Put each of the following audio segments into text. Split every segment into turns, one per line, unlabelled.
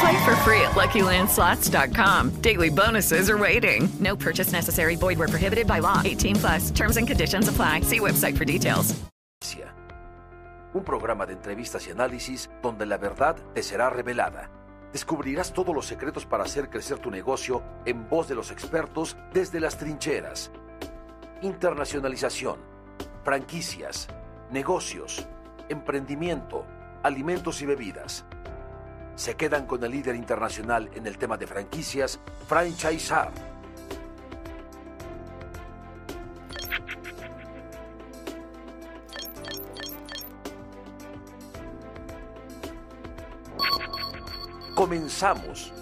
Play for free at LuckyLandSlots.com. Daily bonuses are waiting. No purchase necessary. Void where prohibited by law. 18 plus. Terms and conditions apply. See website for details.
Un programa de entrevistas y análisis donde la verdad te será revelada. Descubrirás todos los secretos para hacer crecer tu negocio en voz de los expertos desde las trincheras. Internacionalización, franquicias, negocios, emprendimiento, alimentos y bebidas. Se quedan con el líder internacional en el tema de franquicias, Franchisar. Comenzamos.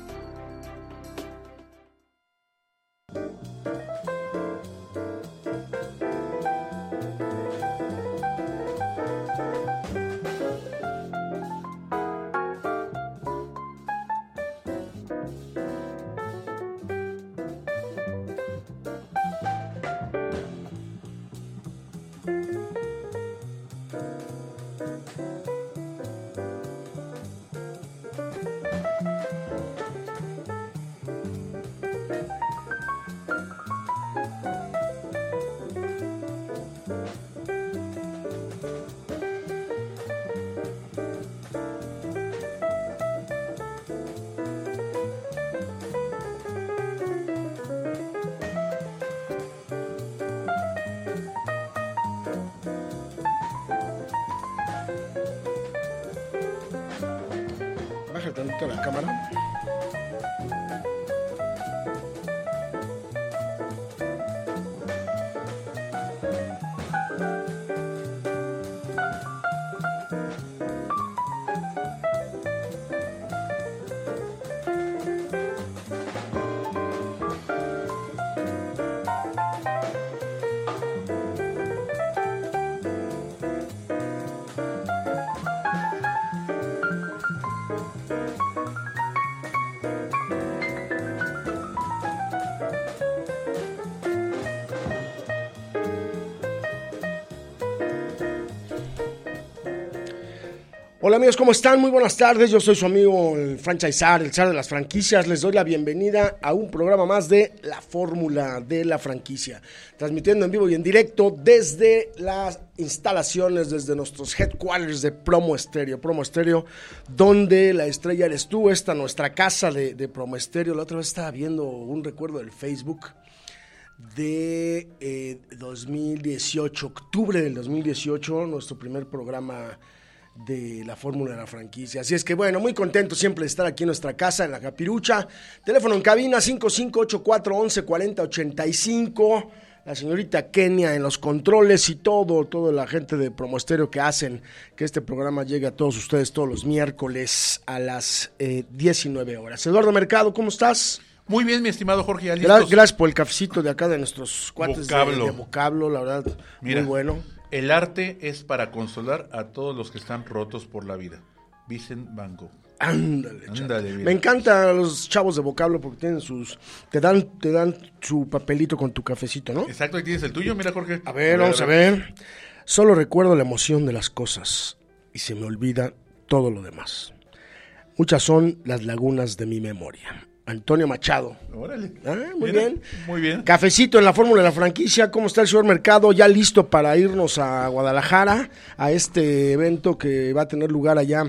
Tantito la cámara. Hola amigos, ¿cómo están? Muy buenas tardes. Yo soy su amigo el franchisar, el zar de las franquicias. Les doy la bienvenida a un programa más de La Fórmula de la Franquicia. Transmitiendo en vivo y en directo desde las instalaciones, desde nuestros headquarters de Promo Estéreo. Promo Estéreo, donde la estrella eres tú, esta nuestra casa de, de Promo Estéreo. La otra vez estaba viendo un recuerdo del Facebook de eh, 2018, octubre del 2018, nuestro primer programa de la fórmula de la franquicia. Así es que bueno, muy contento siempre de estar aquí en nuestra casa, en la Capirucha. Teléfono en cabina 5584-1140-85. La señorita Kenia en los controles y todo, toda la gente de Promosterio que hacen que este programa llegue a todos ustedes todos los miércoles a las eh, 19 horas. Eduardo Mercado, ¿cómo estás?
Muy bien, mi estimado Jorge.
gracias por el cafecito de acá de nuestros cuates de-
Vocablo.
De, vocablo, la verdad,
Mira,
muy bueno.
El arte es para consolar a todos los que están rotos por la vida. Vicent Van Gogh.
Ándale. Me encantan los chavos de vocablo porque tienen sus. Te dan, te dan su papelito con tu cafecito, ¿no?
Exacto, ahí tienes el tuyo, mira Jorge.
A ver, vamos a ver. Solo recuerdo la emoción de las cosas y se me olvida todo lo demás. Muchas son las lagunas de mi memoria. Antonio Machado.
Órale.
Ah, muy
Mira,
bien.
Muy bien.
Cafecito en la fórmula de la franquicia. ¿Cómo está el señor Mercado? Ya listo para irnos a Guadalajara a este evento que va a tener lugar allá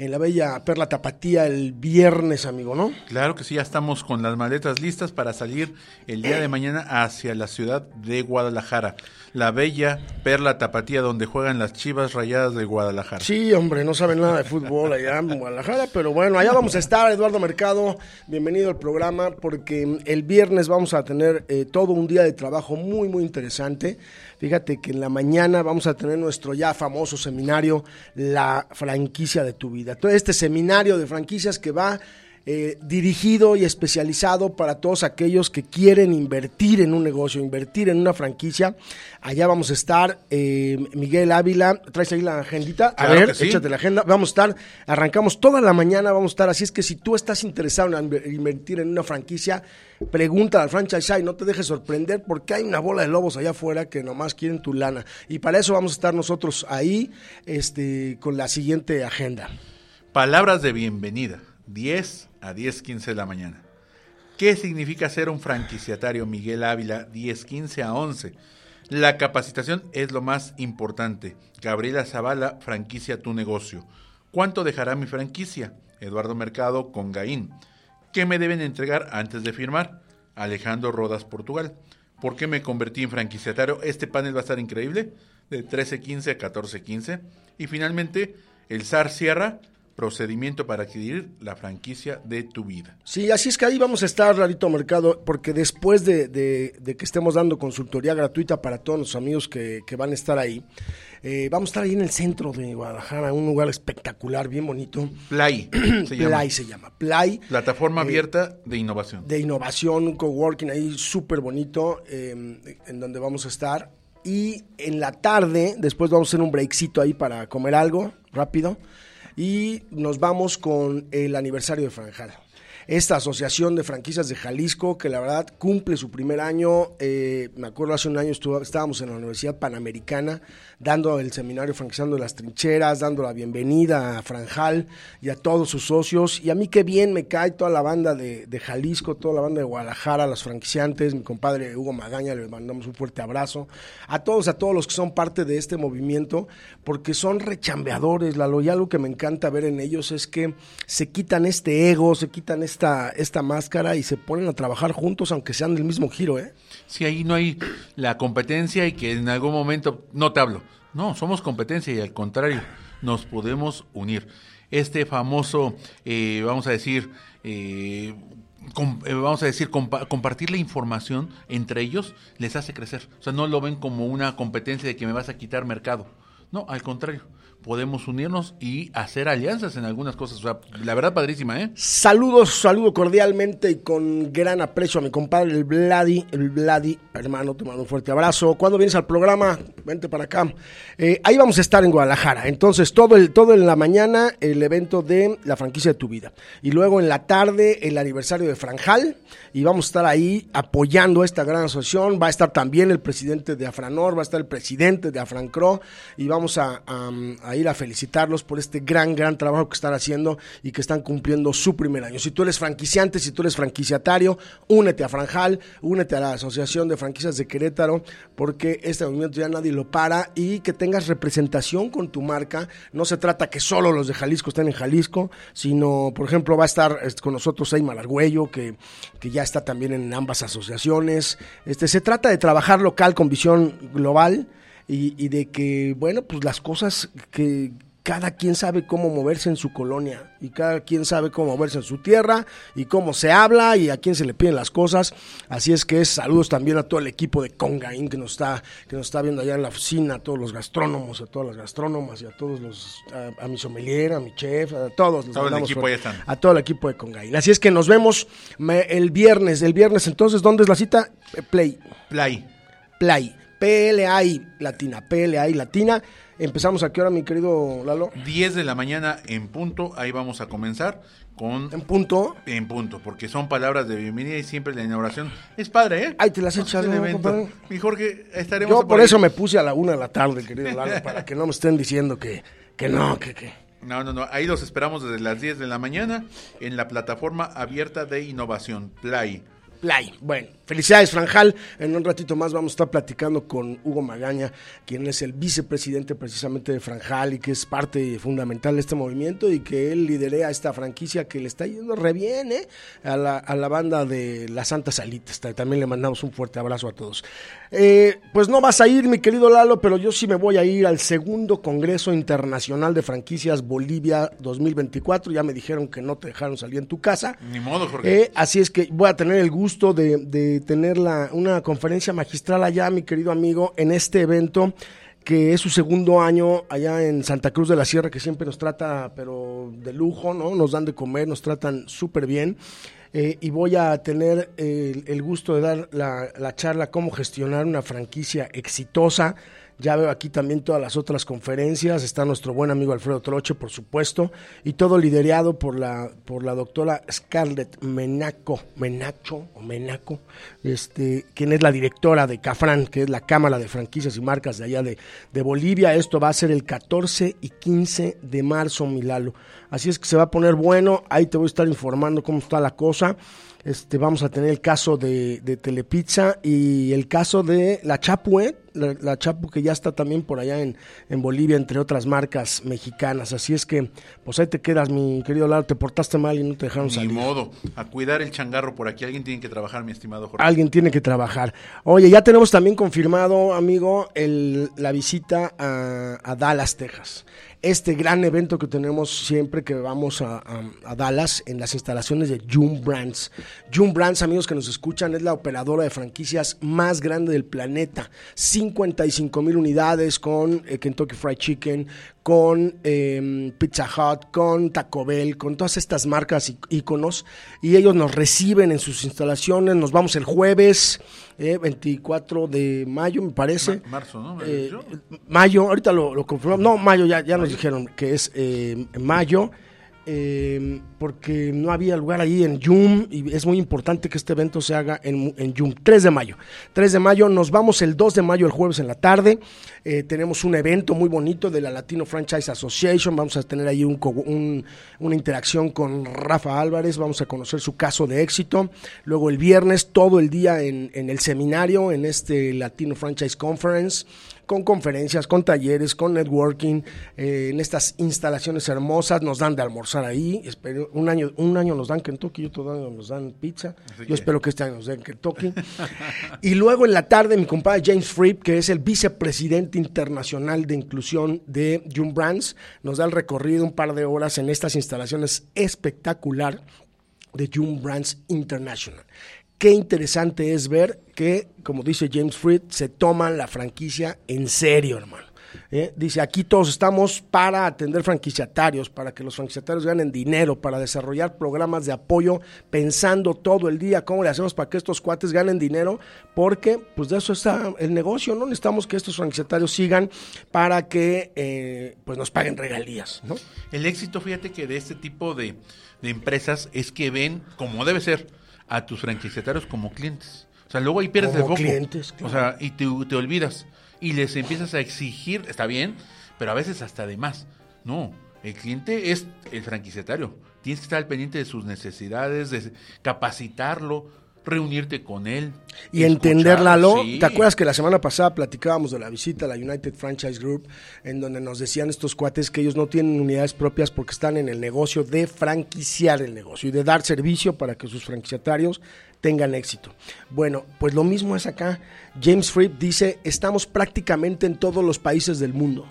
en la bella Perla Tapatía el viernes, amigo, ¿no?
Claro que sí, ya estamos con las maletas listas para salir el día de mañana hacia la ciudad de Guadalajara. La bella Perla Tapatía, donde juegan las chivas rayadas de Guadalajara.
Sí, hombre, no saben nada de fútbol allá en Guadalajara, pero bueno, allá vamos a estar, Eduardo Mercado, bienvenido al programa, porque el viernes vamos a tener eh, todo un día de trabajo muy, muy interesante. Fíjate que en la mañana vamos a tener nuestro ya famoso seminario, La franquicia de tu vida. Todo este seminario de franquicias que va eh, dirigido y especializado para todos aquellos que quieren invertir en un negocio, invertir en una franquicia. Allá vamos a estar, eh, Miguel Ávila, traes ahí la agendita, a ver, échate la agenda, vamos a estar, arrancamos toda la mañana, vamos a estar, así es que si tú estás interesado en invertir en una franquicia, pregunta al franchise y no te dejes sorprender porque hay una bola de lobos allá afuera que nomás quieren tu lana. Y para eso vamos a estar nosotros ahí este, con la siguiente agenda.
Palabras de bienvenida. 10 a 10.15 de la mañana. ¿Qué significa ser un franquiciatario Miguel Ávila 10.15 a 11? La capacitación es lo más importante. Gabriela Zavala, franquicia tu negocio. ¿Cuánto dejará mi franquicia? Eduardo Mercado con Gaín. ¿Qué me deben entregar antes de firmar? Alejandro Rodas, Portugal. ¿Por qué me convertí en franquiciatario? Este panel va a estar increíble, de 13.15 a 14.15. Y finalmente, el SAR Sierra, procedimiento para adquirir la franquicia de tu vida.
Sí, así es que ahí vamos a estar, Rarito Mercado, porque después de, que estemos dando consultoría gratuita para todos los amigos que, van a estar ahí, eh, vamos a estar ahí en el centro de Guadalajara, un lugar espectacular, bien bonito.
Play
se llama. Play se llama. Play.
Plataforma eh, abierta de innovación.
De innovación, un coworking ahí súper bonito, eh, en donde vamos a estar. Y en la tarde, después vamos a hacer un breakcito ahí para comer algo rápido y nos vamos con el aniversario de Franjal esta asociación de franquicias de Jalisco, que la verdad cumple su primer año. Eh, me acuerdo hace un año estábamos en la Universidad Panamericana dando el seminario Franquizando las Trincheras, dando la bienvenida a Franjal y a todos sus socios. Y a mí qué bien me cae toda la banda de, Jalisco, toda la banda de Guadalajara, los franquiciantes, mi compadre Hugo Magaña, le mandamos un fuerte abrazo. A todos, a todos los que son parte de este movimiento, porque son rechambeadores. La y algo que me encanta ver en ellos es que se quitan este ego, se quitan este esta, máscara y se ponen a trabajar juntos, aunque sean del mismo giro, ¿eh?
Sí, ahí no hay la competencia y que en algún momento no te hablo. No, somos competencia y al contrario, nos podemos unir. Este famoso, eh, vamos a decir, eh, eh, vamos a decir, compartir la información entre ellos les hace crecer. O sea, no lo ven como una competencia de que me vas a quitar mercado. No, al contrario podemos unirnos y hacer alianzas en algunas cosas. La verdad, padrísima, ¿eh?
Saludos, saludo cordialmente y con gran aprecio a mi compadre, el Vladi, el Vladi, hermano, te mando un fuerte abrazo. ¿Cuándo vienes al programa? Vente para acá. Eh, ahí vamos a estar en Guadalajara. Entonces, todo, el, todo en la mañana, el evento de la franquicia de tu vida. Y luego en la tarde, el aniversario de Franjal. Y vamos a estar ahí apoyando esta gran asociación. Va a estar también el presidente de Afranor, va a estar el presidente de Afrancro. Y vamos a ir a felicitarlos por este gran, gran trabajo que están haciendo y que están cumpliendo su primer año. Si tú eres franquiciante, si tú eres franquiciatario, únete a Franjal, únete a la Asociación de Franquicias de Querétaro, porque este movimiento ya nadie lo para y que tengas representación con tu marca. No se trata que solo los de Jalisco estén en Jalisco, sino, por ejemplo, va a estar con nosotros Ayma Largüello, que, que ya está también en ambas asociaciones. Este, se trata de trabajar local con visión global y, de que, bueno, pues las cosas que cada quien sabe cómo moverse en su colonia y cada quien sabe cómo moverse en su tierra y cómo se habla y a quién se le piden las cosas. Así es que saludos también a todo el equipo de Congaín que nos está que nos está viendo allá en la oficina, a todos los gastrónomos, a todas las gastrónomas y a todos los a, mi sommelier, a mi chef, a todos los
todo el equipo están.
a todo el equipo de Congaín. Así es que nos vemos el viernes, el viernes entonces, ¿dónde es la cita? Play.
Play.
Play. PLAI latina, PLAI latina. Empezamos a qué hora, mi querido Lalo?
10 de la mañana en punto, ahí vamos a comenzar con...
¿En punto?
En punto, porque son palabras de bienvenida y siempre la inauguración. Es padre, ¿eh?
Ahí te las echas,
¿no, Mi Jorge, estaremos...
Yo por eso me puse a la una de la tarde, querido Lalo, para que no me estén diciendo que, que no, que... que...
No, no, no. Ahí los esperamos desde las 10 de la mañana en la plataforma abierta de innovación, Play.
Play. Bueno, felicidades, Franjal. En un ratito más vamos a estar platicando con Hugo Magaña, quien es el vicepresidente precisamente de Franjal y que es parte fundamental de este movimiento y que él lidera esta franquicia que le está yendo re bien ¿eh? a, la, a la banda de la Santa Salita. También le mandamos un fuerte abrazo a todos. Eh, pues no vas a ir, mi querido Lalo, pero yo sí me voy a ir al segundo Congreso Internacional de Franquicias Bolivia 2024. Ya me dijeron que no te dejaron salir en tu casa.
Ni modo, Jorge.
Eh, así es que voy a tener el gusto de, tener la, una conferencia magistral allá, mi querido amigo, en este evento que es su segundo año allá en Santa Cruz de la Sierra, que siempre nos trata, pero de lujo, ¿no? Nos dan de comer, nos tratan súper bien. Eh, y voy a tener el, gusto de dar la charla cómo gestionar una franquicia exitosa ya veo aquí también todas las otras conferencias. Está nuestro buen amigo Alfredo Troche, por supuesto, y todo liderado por la, por la doctora Scarlett Menaco, Menacho o Menaco, este, quien es la directora de CAFRAN, que es la Cámara de Franquicias y Marcas de allá de, de Bolivia. Esto va a ser el 14 y 15 de marzo, Milalo. Así es que se va a poner bueno. Ahí te voy a estar informando cómo está la cosa. Este, vamos a tener el caso de, de Telepizza y el caso de la Chapu, ¿eh? la, la, Chapu que ya está también por allá en, en, Bolivia, entre otras marcas mexicanas. Así es que, pues ahí te quedas, mi querido Lalo, te portaste mal y no te dejaron
Ni
salir.
modo, a cuidar el changarro por aquí. Alguien tiene que trabajar, mi estimado Jorge.
Alguien tiene que trabajar. Oye, ya tenemos también confirmado, amigo, el, la visita a, a Dallas, Texas este gran evento que tenemos siempre que vamos a, Dallas en las instalaciones de June Brands. June Brands, amigos que nos escuchan, es la operadora de franquicias más grande del planeta. 55 mil unidades con eh, Kentucky Fried Chicken, con eh, Pizza Hut, con Taco Bell, con todas estas marcas íconos. Y ellos nos reciben en sus instalaciones. Nos vamos el jueves. Eh, 24 de mayo, me parece.
Ma marzo, ¿no?
Eh, mayo, ahorita lo, lo, confirmamos. No, mayo, ya, ya nos dijeron que es eh, mayo. Eh, porque no había lugar ahí en Yum y es muy importante que este evento se haga en, en Yum. 3 de mayo. 3 de mayo, nos vamos el 2 de mayo, el jueves en la tarde. Eh, tenemos un evento muy bonito de la Latino Franchise Association. Vamos a tener ahí un, un, una interacción con Rafa Álvarez. Vamos a conocer su caso de éxito. Luego el viernes, todo el día en el seminario, en este Latino Franchise Conference con conferencias, con talleres, con networking, eh, en estas instalaciones hermosas, nos dan de almorzar ahí, espero, un año, un año nos dan Kentucky, otro año nos dan pizza, Así yo que... espero que este año nos den Kentucky. y luego en la tarde mi compadre James Fripp, que es el vicepresidente internacional de inclusión de June Brands, nos da el recorrido un par de horas en estas instalaciones espectacular de June Brands International qué interesante es ver que, como dice James Fried, se toman la franquicia en serio, hermano. ¿Eh? Dice, aquí todos estamos para atender franquiciatarios, para que los franquiciatarios ganen dinero, para desarrollar programas de apoyo, pensando todo el día cómo le hacemos para que estos cuates ganen dinero, porque pues de eso está el negocio, ¿no? Necesitamos que estos franquiciatarios sigan para que eh, pues nos paguen regalías, ¿no?
El éxito, fíjate que de este tipo de, de empresas es que ven, como debe ser, a tus franquiciatarios como clientes. O sea, luego ahí pierdes
como
el foco.
clientes, claro.
O sea, y te, te, olvidas. Y les empiezas a exigir, está bien, pero a veces hasta de más. No, el cliente es el franquiciatario. Tienes que estar al pendiente de sus necesidades, de capacitarlo, reunirte con él.
Y entenderla, sí. ¿Te acuerdas que la semana pasada platicábamos de la visita a la United Franchise Group, en donde nos decían estos cuates que ellos no tienen unidades propias porque están en el negocio de franquiciar el negocio y de dar servicio para que sus franquiciatarios tengan éxito. Bueno, pues lo mismo es acá. James Fripp dice, estamos prácticamente en todos los países del mundo.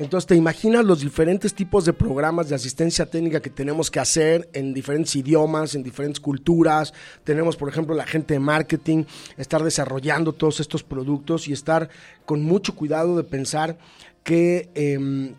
Entonces, te imaginas los diferentes tipos de programas de asistencia técnica que tenemos que hacer en diferentes idiomas, en diferentes culturas. Tenemos, por ejemplo, la gente de marketing, estar desarrollando todos estos productos y estar con mucho cuidado de pensar que... Eh,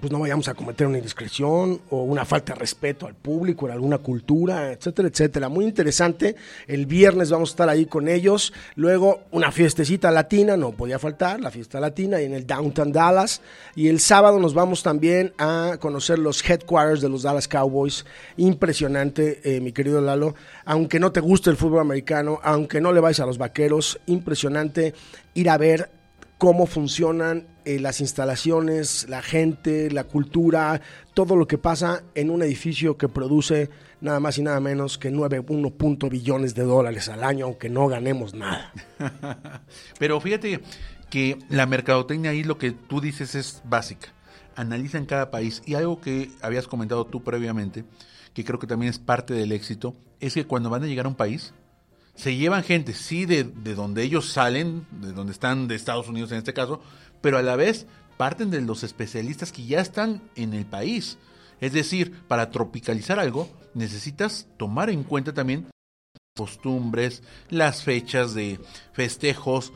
pues no vayamos a cometer una indiscreción o una falta de respeto al público, en alguna cultura, etcétera, etcétera. Muy interesante. El viernes vamos a estar ahí con ellos. Luego una fiestecita latina, no podía faltar, la fiesta latina, y en el Downtown Dallas. Y el sábado nos vamos también a conocer los headquarters de los Dallas Cowboys. Impresionante, eh, mi querido Lalo. Aunque no te guste el fútbol americano, aunque no le vayas a los vaqueros, impresionante ir a ver cómo funcionan eh, las instalaciones, la gente, la cultura, todo lo que pasa en un edificio que produce nada más y nada menos que 9.1 billones de dólares al año, aunque no ganemos nada.
Pero fíjate que la mercadotecnia ahí lo que tú dices es básica. Analiza en cada país. Y algo que habías comentado tú previamente, que creo que también es parte del éxito, es que cuando van a llegar a un país, se llevan gente, sí, de, de donde ellos salen, de donde están, de Estados Unidos en este caso, pero a la vez parten de los especialistas que ya están en el país. Es decir, para tropicalizar algo, necesitas tomar en cuenta también costumbres, las fechas de festejos,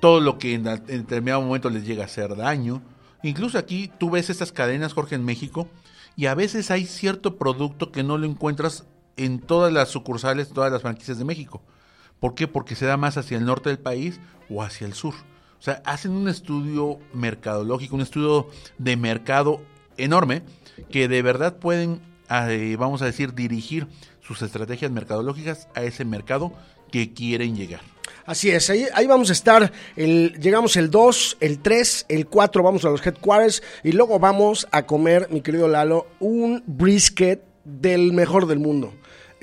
todo lo que en, en determinado momento les llega a hacer daño. Incluso aquí tú ves estas cadenas, Jorge, en México, y a veces hay cierto producto que no lo encuentras en todas las sucursales, todas las franquicias de México. ¿Por qué? Porque se da más hacia el norte del país o hacia el sur. O sea, hacen un estudio mercadológico, un estudio de mercado enorme, que de verdad pueden, eh, vamos a decir, dirigir sus estrategias mercadológicas a ese mercado que quieren llegar.
Así es, ahí, vamos a estar, el, llegamos el 2, el 3, el 4, vamos a los headquarters y luego vamos a comer, mi querido Lalo, un brisket del mejor del mundo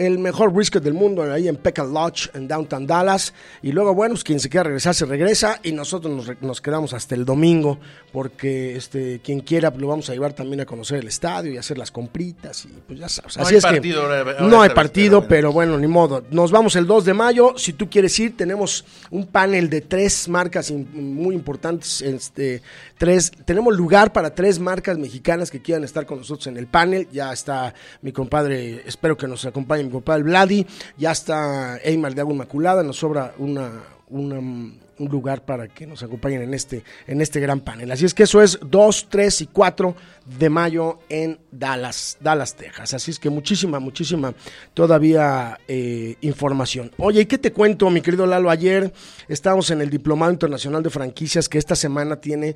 el mejor brisket del mundo ahí en Pecan Lodge, en Downtown Dallas. Y luego, bueno, pues quien se quiera regresar se regresa y nosotros nos, nos, quedamos hasta el domingo porque este quien quiera lo vamos a llevar también a conocer el estadio y hacer las compritas y pues ya sabes.
No
Así
hay
es
partido
que
ahora- ahora
no hay partido,
pero
bueno, ni modo. Nos vamos el 2 de mayo. Si tú quieres ir, tenemos un panel de tres marcas in- muy importantes. Este, tres, tenemos lugar para tres marcas mexicanas que quieran estar con nosotros en el panel. Ya está mi compadre, espero que nos acompañe mi compadre Vladi. Ya está Eymar de Agua Inmaculada. Nos sobra una, un lugar para que nos acompañen en este, en este gran panel. Así es que eso es 2, 3 y 4 de mayo en Dallas, Dallas, Texas. Así es que muchísima, muchísima todavía eh, información. Oye, ¿y qué te cuento, mi querido Lalo? Ayer estábamos en el Diplomado Internacional de Franquicias, que esta semana tiene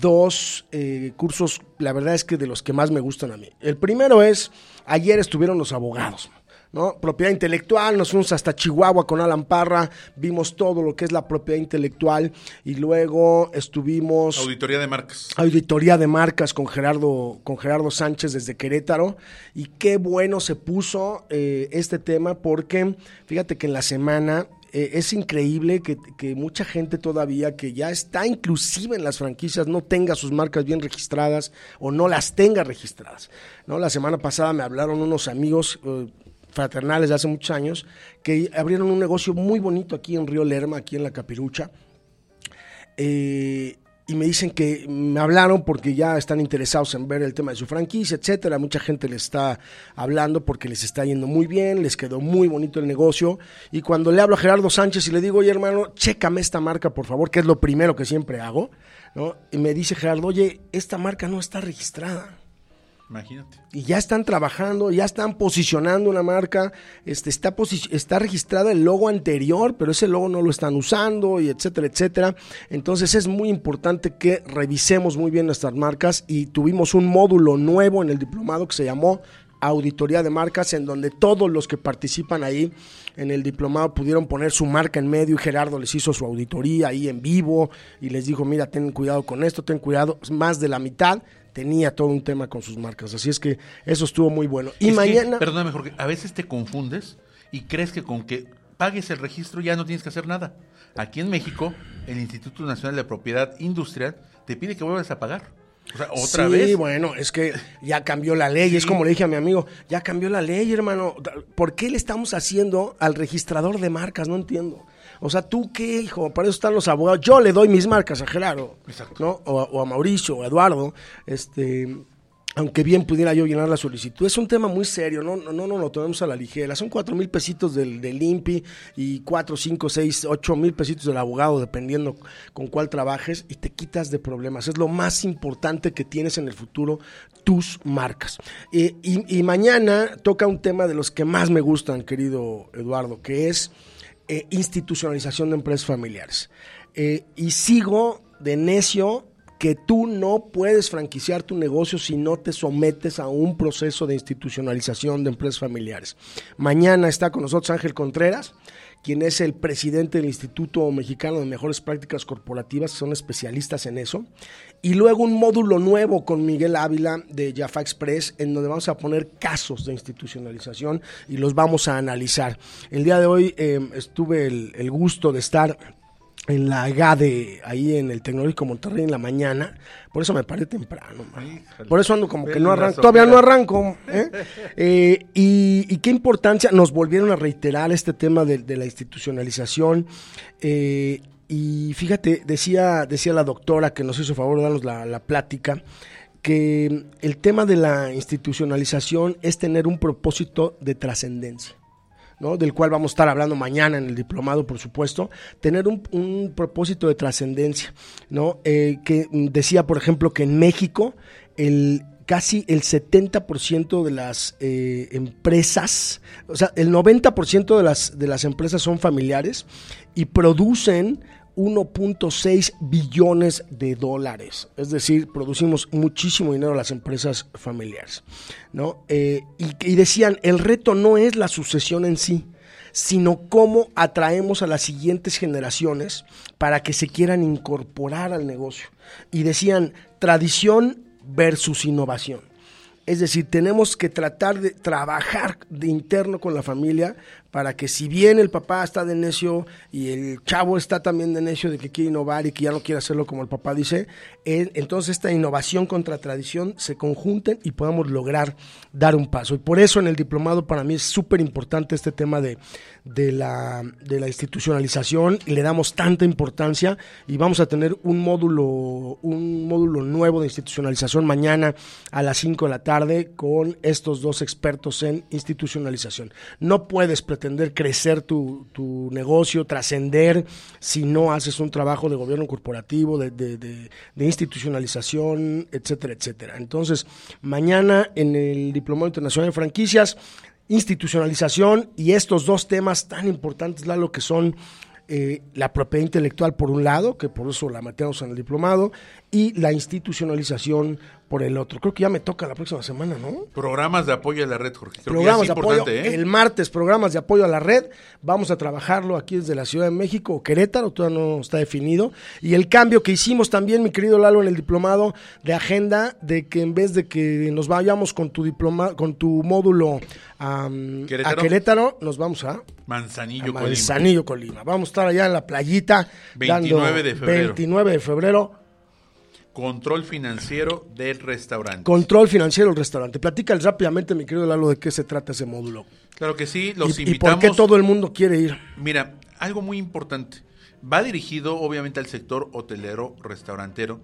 dos eh, cursos, la verdad es que de los que más me gustan a mí. El primero es, ayer estuvieron los abogados. ¿No? Propiedad intelectual, nos fuimos hasta Chihuahua con Alan Parra, vimos todo lo que es la propiedad intelectual y luego estuvimos
Auditoría de marcas.
auditoría de marcas con Gerardo, con Gerardo Sánchez desde Querétaro. Y qué bueno se puso eh, este tema porque fíjate que en la semana eh, es increíble que, que mucha gente todavía que ya está inclusive en las franquicias no tenga sus marcas bien registradas o no las tenga registradas. ¿no? La semana pasada me hablaron unos amigos eh, fraternales de hace muchos años que abrieron un negocio muy bonito aquí en Río Lerma, aquí en la Capirucha. Eh, y me dicen que me hablaron porque ya están interesados en ver el tema de su franquicia, etcétera. Mucha gente les está hablando porque les está yendo muy bien, les quedó muy bonito el negocio. Y cuando le hablo a Gerardo Sánchez y le digo, oye hermano, chécame esta marca, por favor, que es lo primero que siempre hago, ¿no? Y me dice Gerardo, oye, esta marca no está registrada
Imagínate.
y ya están trabajando, ya están posicionando una marca, este, está, está registrada el logo anterior, pero ese logo no lo están usando, y etcétera, etcétera. Entonces es muy importante que revisemos muy bien nuestras marcas y tuvimos un módulo nuevo en el diplomado que se llamó Auditoría de Marcas, en donde todos los que participan ahí en el diplomado pudieron poner su marca en medio y Gerardo les hizo su auditoría ahí en vivo y les dijo, mira, ten cuidado con esto, ten cuidado, más de la mitad tenía todo un tema con sus marcas. Así es que eso estuvo muy bueno. Y
Es que,
mañana...
perdóname, Jorge, a veces te confundes y crees que con que pagues el registro ya no tienes que hacer nada. Aquí en México, el Instituto Nacional de Propiedad Industrial te pide que vuelvas a pagar. O sea, otra
sí,
vez.
bueno, es que ya cambió la ley, es como le dije a mi amigo, ya cambió la ley, hermano. ¿Por qué le estamos haciendo al registrador de marcas? No entiendo. O sea, ¿tú qué, hijo? Para eso están los abogados. Yo le doy mis marcas a Gerardo, ¿no? O, a- o a Mauricio, o a Eduardo, este... Aunque bien pudiera yo llenar la solicitud, es un tema muy serio, no, no, no, no lo tomemos a la ligera. Son cuatro mil pesitos del, del INPI y cuatro, cinco, seis, ocho mil pesitos del abogado, dependiendo con cuál trabajes, y te quitas de problemas. Es lo más importante que tienes en el futuro, tus marcas. Eh, y, y mañana toca un tema de los que más me gustan, querido Eduardo, que es eh, institucionalización de empresas familiares. Eh, y sigo de necio que tú no puedes franquiciar tu negocio si no te sometes a un proceso de institucionalización de empresas familiares. Mañana está con nosotros Ángel Contreras, quien es el presidente del Instituto Mexicano de Mejores Prácticas Corporativas, son especialistas en eso. Y luego un módulo nuevo con Miguel Ávila de Jaffa Express, en donde vamos a poner casos de institucionalización y los vamos a analizar. El día de hoy eh, estuve el, el gusto de estar en la GADE, ahí en el Tecnológico Monterrey en la mañana. Por eso me paré temprano. man. Por eso ando como que no arranco. Todavía no arranco. ¿eh? Eh, y, y qué importancia nos volvieron a reiterar este tema de, de la institucionalización. Eh, y fíjate, decía, decía la doctora que nos hizo favor de darnos la, plática que el tema de la institucionalización es tener un propósito de trascendencia. ¿no? del cual vamos a estar hablando mañana en el diplomado, por supuesto, tener un, un propósito de trascendencia, ¿no? Eh, que decía, por ejemplo, que en México el casi el 70% de las eh, empresas, o sea, el 90% de las, de las empresas son familiares y producen 1.6 billones de dólares. Es decir, producimos muchísimo dinero las empresas familiares. ¿no? Eh, y, y decían, el reto no es la sucesión en sí, sino cómo atraemos a las siguientes generaciones para que se quieran incorporar al negocio. Y decían, tradición versus innovación. Es decir, tenemos que tratar de trabajar de interno con la familia para que si bien el papá está de necio y el chavo está también de necio de que quiere innovar y que ya no quiere hacerlo como el papá dice, entonces esta innovación contra tradición se conjunten y podamos lograr dar un paso. Y por eso en el diplomado para mí es súper importante este tema de, de, la, de la institucionalización y le damos tanta importancia y vamos a tener un módulo, un módulo nuevo de institucionalización mañana a las 5 de la tarde con estos dos expertos en institucionalización. No puedes pretender crecer tu, tu negocio, trascender si no haces un trabajo de gobierno corporativo, de, de, institucionalización, etcétera, etcétera. Entonces, mañana en el Diplomado Internacional de Franquicias, institucionalización y estos dos temas tan importantes, Lalo, que son eh, la propiedad intelectual por un lado, que por eso la metemos en el diplomado, y la institucionalización por el otro. Creo que ya me toca la próxima semana, ¿no?
Programas de apoyo a la red, Jorge. Creo
programas
que es
de apoyo.
¿eh?
El martes, programas de apoyo a la red. Vamos a trabajarlo aquí desde la Ciudad de México o Querétaro, todavía no está definido. Y el cambio que hicimos también, mi querido Lalo, en el diplomado de agenda, de que en vez de que nos vayamos con tu diploma, con tu módulo um,
Querétaro.
a Querétaro, nos vamos a
Manzanillo,
a
Colima.
Manzanillo, Colima. Vamos a estar allá en la playita.
29
dando
de febrero.
29 de febrero.
Control financiero del restaurante.
Control financiero del restaurante. Platícales rápidamente, mi querido Lalo, de qué se trata ese módulo.
Claro que sí, los
y,
invitamos.
¿Y por qué todo el mundo quiere ir?
Mira, algo muy importante. Va dirigido obviamente al sector hotelero, restaurantero,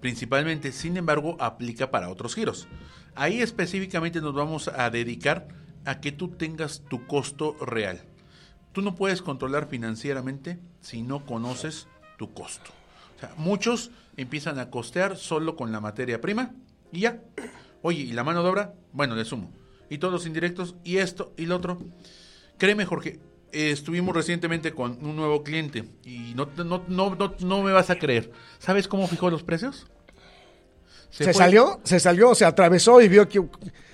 principalmente, sin embargo, aplica para otros giros. Ahí específicamente nos vamos a dedicar a que tú tengas tu costo real. Tú no puedes controlar financieramente si no conoces tu costo. Sea, muchos empiezan a costear solo con la materia prima y ya. Oye, ¿y la mano de obra? Bueno, le sumo. Y todos los indirectos, y esto, y lo otro. Créeme, Jorge, eh, estuvimos recientemente con un nuevo cliente y no, no, no, no, no me vas a creer. ¿Sabes cómo fijó los precios?
¿Se, ¿Se salió? ¿Se salió? ¿Se atravesó y vio que...?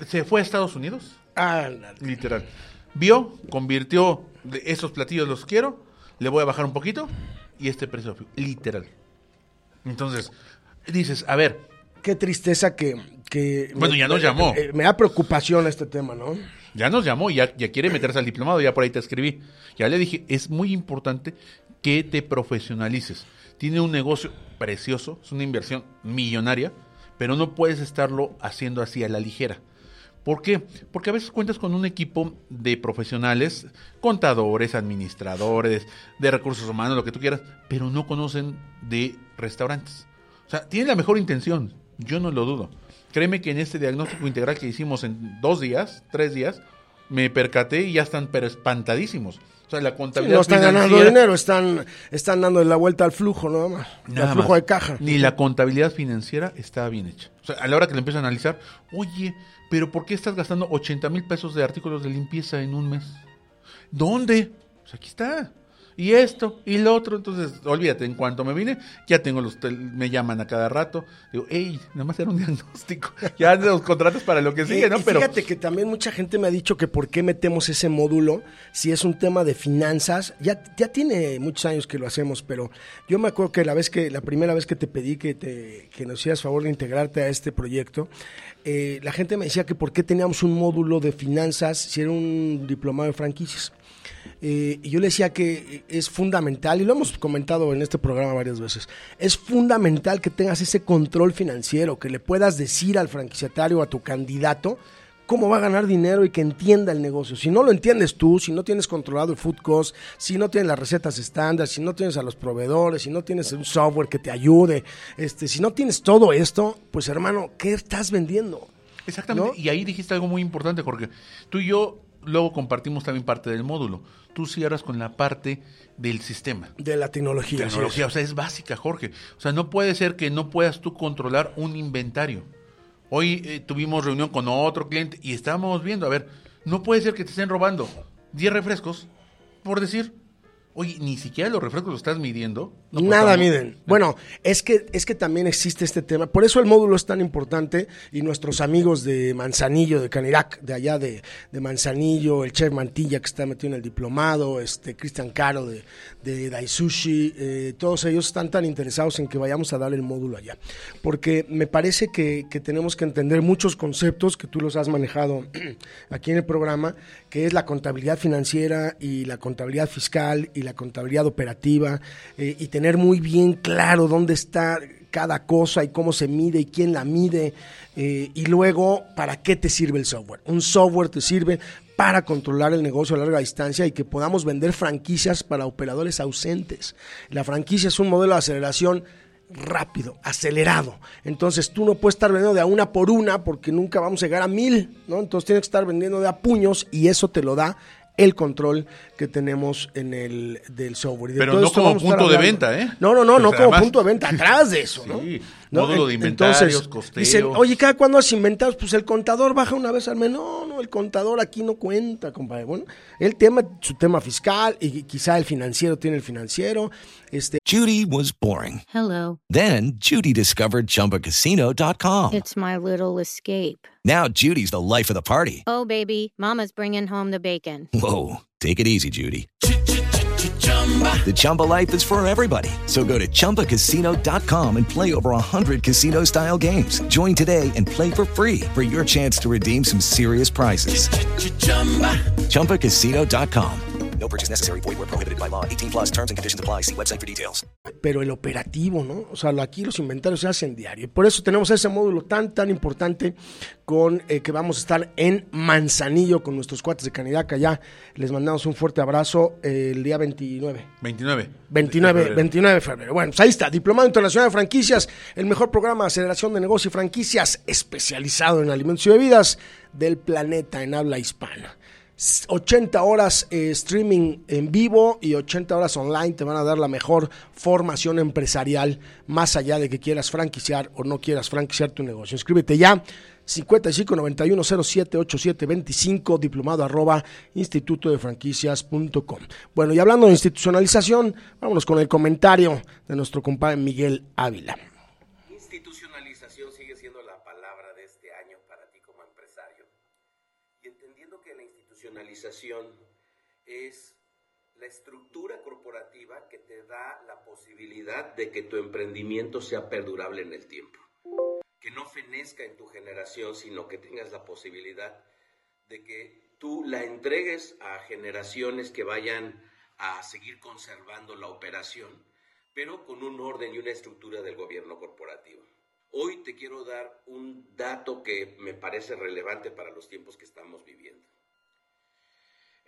Se fue a Estados Unidos.
Ah,
Literal. Vio, convirtió, de esos platillos los quiero, le voy a bajar un poquito y este precio, literal. Entonces, dices, a ver.
Qué tristeza que. que
bueno,
me,
ya nos llamó.
Me, me, da preocupación este tema, ¿no?
Ya nos llamó, ya, ya quiere meterse al diplomado, ya por ahí te escribí. Ya le dije, es muy importante que te profesionalices. Tiene un negocio precioso, es una inversión millonaria, pero no puedes estarlo haciendo así a la ligera. ¿Por qué? Porque a veces cuentas con un equipo de profesionales, contadores, administradores, de recursos humanos, lo que tú quieras, pero no conocen de restaurantes. O sea, tienen la mejor intención, yo no lo dudo. Créeme que en este diagnóstico integral que hicimos en dos días, tres días, me percaté y ya están pero espantadísimos. O sea, la contabilidad
sí, no están ganando dinero, están, están dando la vuelta al flujo, nada más.
Nada
al flujo
más.
de caja.
Ni la contabilidad financiera está bien hecha. O sea, a la hora que le empiezan a analizar, oye, pero ¿por qué estás gastando 80 mil pesos de artículos de limpieza en un mes? ¿Dónde? Pues aquí está. Y esto, y lo otro. Entonces, olvídate, en cuanto me vine, ya tengo los, me llaman a cada rato. Digo, hey, nada más era un diagnóstico. Ya los contratos para lo que sigue, ¿no?
Y fíjate que también mucha gente me ha dicho que por qué metemos ese módulo, si es un tema de finanzas. Ya, ya tiene muchos años que lo hacemos, pero yo me acuerdo que la vez que, la primera vez que te pedí que, te, que nos hicieras favor de integrarte a este proyecto, eh, la gente me decía que por qué teníamos un módulo de finanzas si era un diplomado de franquicias. Eh, y yo le decía que es fundamental, y lo hemos comentado en este programa varias veces, es fundamental que tengas ese control financiero, que le puedas decir al franquiciatario, a tu candidato, cómo va a ganar dinero y que entienda el negocio. Si no lo entiendes tú, si no tienes controlado el food cost, si no tienes las recetas estándar, si no tienes a los proveedores, si no tienes un software que te ayude, este, si no tienes todo esto, pues hermano, ¿qué estás vendiendo?
Exactamente. Y ahí dijiste algo muy importante, Jorge. Tú y yo luego compartimos también parte del módulo. Tú cierras con la parte del sistema.
De la tecnología.
Tecnología, o sea, es básica, Jorge. O sea, no puede ser que no puedas tú controlar un inventario. Hoy eh, tuvimos reunión con otro cliente y estábamos viendo, a ver, no puede ser que te estén robando 10 refrescos, por decir, Oye, ni siquiera los refrescos los estás midiendo.
Nada miden. Bueno, es que, es que también existe este tema. Por eso el módulo es tan importante y nuestros amigos de Manzanillo, de Canirac, de allá de, Manzanillo, el chef Mantilla que está metido en el diplomado, este Cristian Caro de, de Daisushi, eh, todos ellos están tan interesados en que vayamos a dar el módulo allá. Porque me parece que, que tenemos que entender muchos conceptos que tú los has manejado aquí en el programa, que es la contabilidad financiera y la contabilidad fiscal y la contabilidad operativa eh, y tener muy bien claro dónde está cada cosa y cómo se mide y quién la mide eh, y luego para qué te sirve el software. Un software te sirve para controlar el negocio a larga distancia y que podamos vender franquicias para operadores ausentes. La franquicia es un modelo de aceleración rápido, acelerado. Entonces tú no puedes estar vendiendo de a una por una porque nunca vamos a llegar a mil, ¿no? Entonces tienes que estar vendiendo de a puños y eso te lo da el control que tenemos en el del software.
Pero no como punto de venta, ¿eh?
No, no, no, no como punto de venta, atrás de eso, ¿no?
Módulo de inventarios,
Entonces, Dicen, oye, cada cuando has inventado, pues el contador baja una vez al mes. No, no, el contador aquí no cuenta, compadre. Bueno, el tema, su tema fiscal y quizá el financiero tiene el financiero. Este.
Judy was boring.
Hello.
Then Judy discovered chumbacasino.com.
It's my little escape.
Now Judy's the life of the party.
Oh, baby, mama's bringing home the bacon.
Whoa, take it easy, Judy. The Chumba life is for everybody. So go to ChumbaCasino.com and play over 100 casino style games. Join today and play for free for your chance to redeem some serious prizes. Chumba. ChumbaCasino.com.
No purchase necessary. Void where prohibited by law. 18 plus terms and conditions apply. See website for details.
Pero el operativo, ¿no? O sea, aquí los inventarios se hacen diario. Y por eso tenemos ese módulo tan, tan importante con eh, que vamos a estar en Manzanillo con nuestros cuates de Canidaca ya. Les mandamos un fuerte abrazo eh, el día 29.
29.
29, 29 de febrero. Bueno, pues ahí está. Diplomado Internacional de Franquicias, el mejor programa de aceleración de negocio y franquicias especializado en alimentos y bebidas del planeta en habla hispana. 80 horas eh, streaming en vivo y 80 horas online te van a dar la mejor formación empresarial, más allá de que quieras franquiciar o no quieras franquiciar tu negocio. Inscríbete ya. 55 91 07 87 25 diplomado arroba instituto de franquicias.com. Bueno, y hablando de institucionalización, vámonos con el comentario de nuestro compadre Miguel Ávila.
Es la estructura corporativa que te da la posibilidad de que tu emprendimiento sea perdurable en el tiempo. Que no fenezca en tu generación, sino que tengas la posibilidad de que tú la entregues a generaciones que vayan a seguir conservando la operación, pero con un orden y una estructura del gobierno corporativo. Hoy te quiero dar un dato que me parece relevante para los tiempos que estamos viviendo.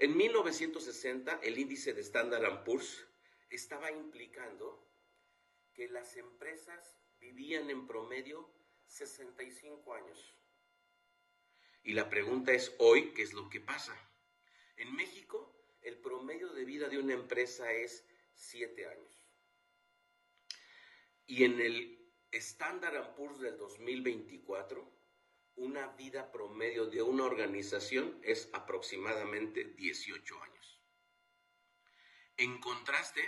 En 1960, el índice de Standard Poor's estaba implicando que las empresas vivían en promedio 65 años. Y la pregunta es hoy, ¿qué es lo que pasa? En México, el promedio de vida de una empresa es 7 años. Y en el Standard Poor's del 2024, una vida promedio de una organización es aproximadamente 18 años. En contraste,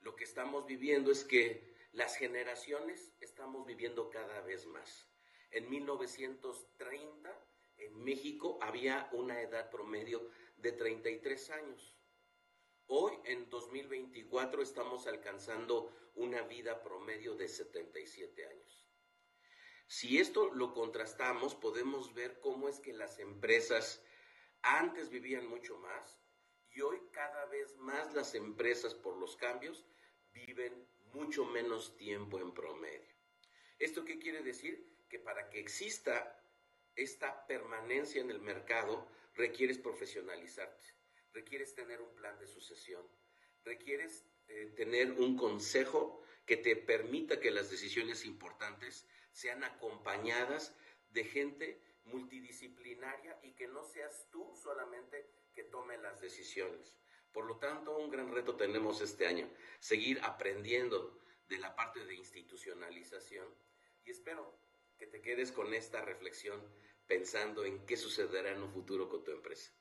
lo que estamos viviendo es que las generaciones estamos viviendo cada vez más. En 1930, en México, había una edad promedio de 33 años. Hoy, en 2024, estamos alcanzando una vida promedio de 77 años. Si esto lo contrastamos, podemos ver cómo es que las empresas antes vivían mucho más y hoy cada vez más las empresas por los cambios viven mucho menos tiempo en promedio. ¿Esto qué quiere decir? Que para que exista esta permanencia en el mercado, requieres profesionalizarte, requieres tener un plan de sucesión, requieres eh, tener un consejo que te permita que las decisiones importantes sean acompañadas de gente multidisciplinaria y que no seas tú solamente que tome las decisiones. Por lo tanto, un gran reto tenemos este año, seguir aprendiendo de la parte de institucionalización y espero que te quedes con esta reflexión pensando en qué sucederá en un futuro con tu empresa.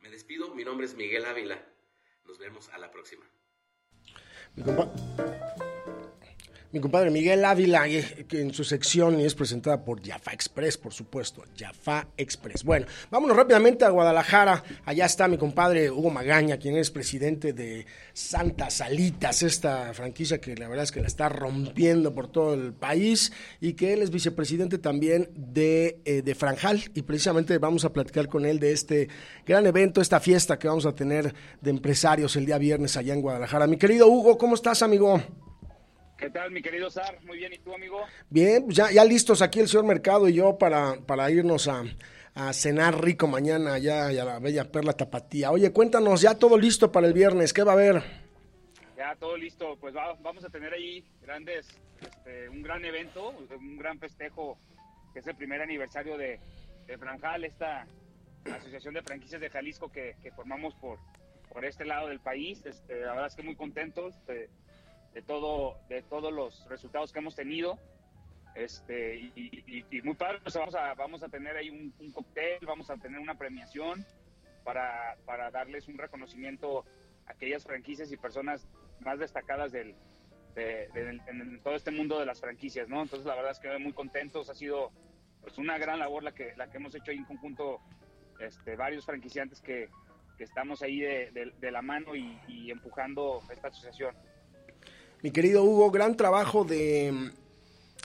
Me despido, mi nombre es Miguel Ávila, nos vemos a la próxima.
Compadre Miguel Ávila, eh, que en su sección es presentada por Jaffa Express, por supuesto, Jaffa Express. Bueno, vámonos rápidamente a Guadalajara. Allá está mi compadre Hugo Magaña, quien es presidente de Santa Salitas, esta franquicia que la verdad es que la está rompiendo por todo el país y que él es vicepresidente también de, eh, de Franjal. Y precisamente vamos a platicar con él de este gran evento, esta fiesta que vamos a tener de empresarios el día viernes allá en Guadalajara. Mi querido Hugo, ¿cómo estás, amigo?
¿Qué tal, mi querido Sar? Muy bien, ¿y tú, amigo?
Bien, pues ya, ya listos aquí el señor Mercado y yo para, para irnos a, a cenar rico mañana allá a la bella Perla Tapatía. Oye, cuéntanos, ya todo listo para el viernes, ¿qué va a haber?
Ya todo listo, pues vamos a tener ahí grandes, este, un gran evento, un gran festejo, que es el primer aniversario de, de Franjal, esta asociación de franquicias de Jalisco que, que formamos por, por este lado del país. Este, la verdad es que muy contentos. de de todo, de todos los resultados que hemos tenido. Este, y, muy padre, vamos a, vamos a tener ahí un, un cóctel, vamos a tener una premiación para, para, darles un reconocimiento a aquellas franquicias y personas más destacadas del, en todo este mundo de las franquicias, ¿no? Entonces la verdad es que muy contentos, ha sido pues una gran labor la que, la que hemos hecho ahí en conjunto este, varios franquiciantes que, que estamos ahí de, de la mano y empujando esta asociación
mi querido Hugo, gran trabajo de,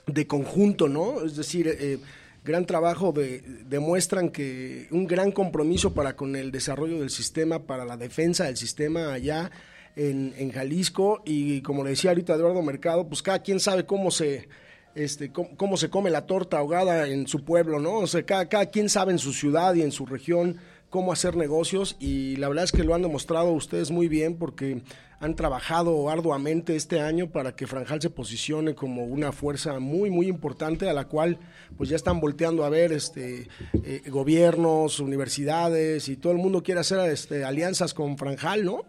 de conjunto, ¿no? Es decir, eh, gran trabajo de, demuestran que un gran compromiso para con el desarrollo del sistema, para la defensa del sistema allá en, en Jalisco y como le decía ahorita Eduardo Mercado, pues cada quien sabe cómo se, este, cómo, se come la torta ahogada en su pueblo, ¿no? O sea, cada, cada, quien sabe en su ciudad y en su región cómo hacer negocios y la verdad es que lo han demostrado ustedes muy bien porque han trabajado arduamente este año para que Franjal se posicione como una fuerza muy, muy importante a la cual pues ya están volteando a ver este, eh, gobiernos, universidades y todo el mundo quiere hacer este, alianzas con Franjal, ¿no?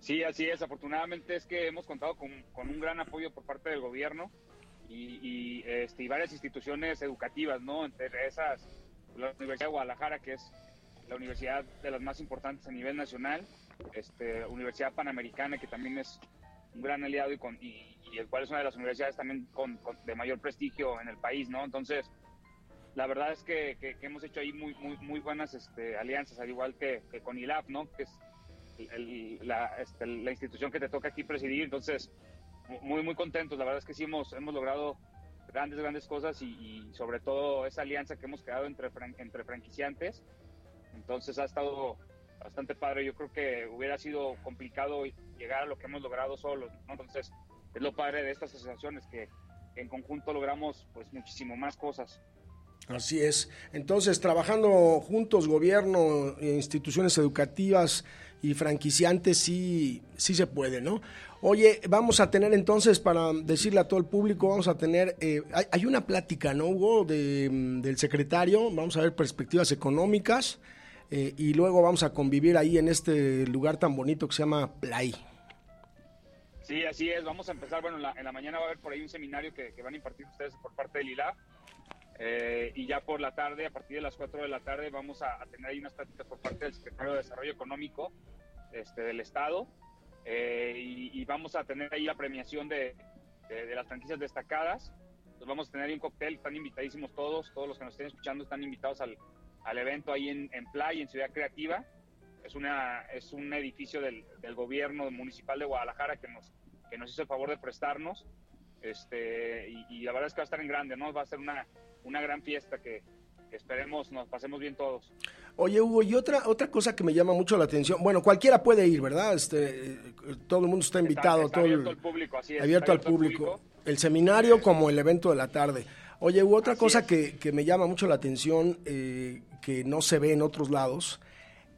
Sí, así es. Afortunadamente es que hemos contado con, un gran apoyo por parte del gobierno y, este, y varias instituciones educativas, ¿no? Entre esas, la Universidad de Guadalajara, que es la universidad de las más importantes a nivel nacional, este, Universidad Panamericana, que también es un gran aliado y, con, y, el cual es una de las universidades también con, de mayor prestigio en el país, ¿no? Entonces, la verdad es que, que, hemos hecho ahí muy, muy, muy buenas este, alianzas, al igual que, con ILAP, ¿no? Que es la, este, la, institución que te toca aquí presidir. Entonces, muy, muy contentos. La verdad es que sí hemos, hemos logrado grandes, grandes cosas y, y sobre todo esa alianza que hemos creado entre, entre franquiciantes. Entonces, ha estado bastante padre. Yo creo que hubiera sido complicado llegar a lo que hemos logrado solos. Entonces, es lo padre de estas asociaciones que, en conjunto logramos pues muchísimo más cosas.
Así es. Entonces, trabajando juntos, gobierno, instituciones educativas y franquiciantes, sí, sí se puede, ¿no? Oye, vamos a tener entonces, para decirle a todo el público, vamos a tener, eh, hay, una plática, ¿no, Hugo, de, del secretario, vamos a ver perspectivas económicas, eh, y luego vamos a convivir ahí en este lugar tan bonito que se llama Play.
Sí, así es. Vamos a empezar. Bueno, en la, mañana va a haber por ahí un seminario que, van a impartir ustedes por parte del ILA. Eh, y ya por la tarde, a partir de las 4 de la tarde, vamos a, tener ahí unas pláticas por parte del secretario de Desarrollo Económico este, del Estado. eh, y, y vamos a tener ahí la premiación de, de, de las franquicias destacadas. Entonces vamos a tener ahí un cóctel, están invitadísimos todos, todos los que nos estén escuchando están invitados al, al evento ahí en, en Playa, en Ciudad Creativa. Es, una, es un edificio del, del gobierno municipal de Guadalajara que nos, que nos hizo el favor de prestarnos. Este, y, y la verdad es que va a estar en grande, ¿no? Va a ser una, una gran fiesta que, esperemos nos pasemos bien todos.
Oye, Hugo, y otra, otra cosa que me llama mucho la atención, bueno, cualquiera puede ir, ¿verdad? Este, eh, todo el mundo está invitado.
Está
todo el-
abierto al público, así es.
abierto
está
al público. El seminario como el evento de la tarde. Oye, otra
Así
cosa
es.
que, que me llama mucho la atención, eh, que no se ve en otros lados,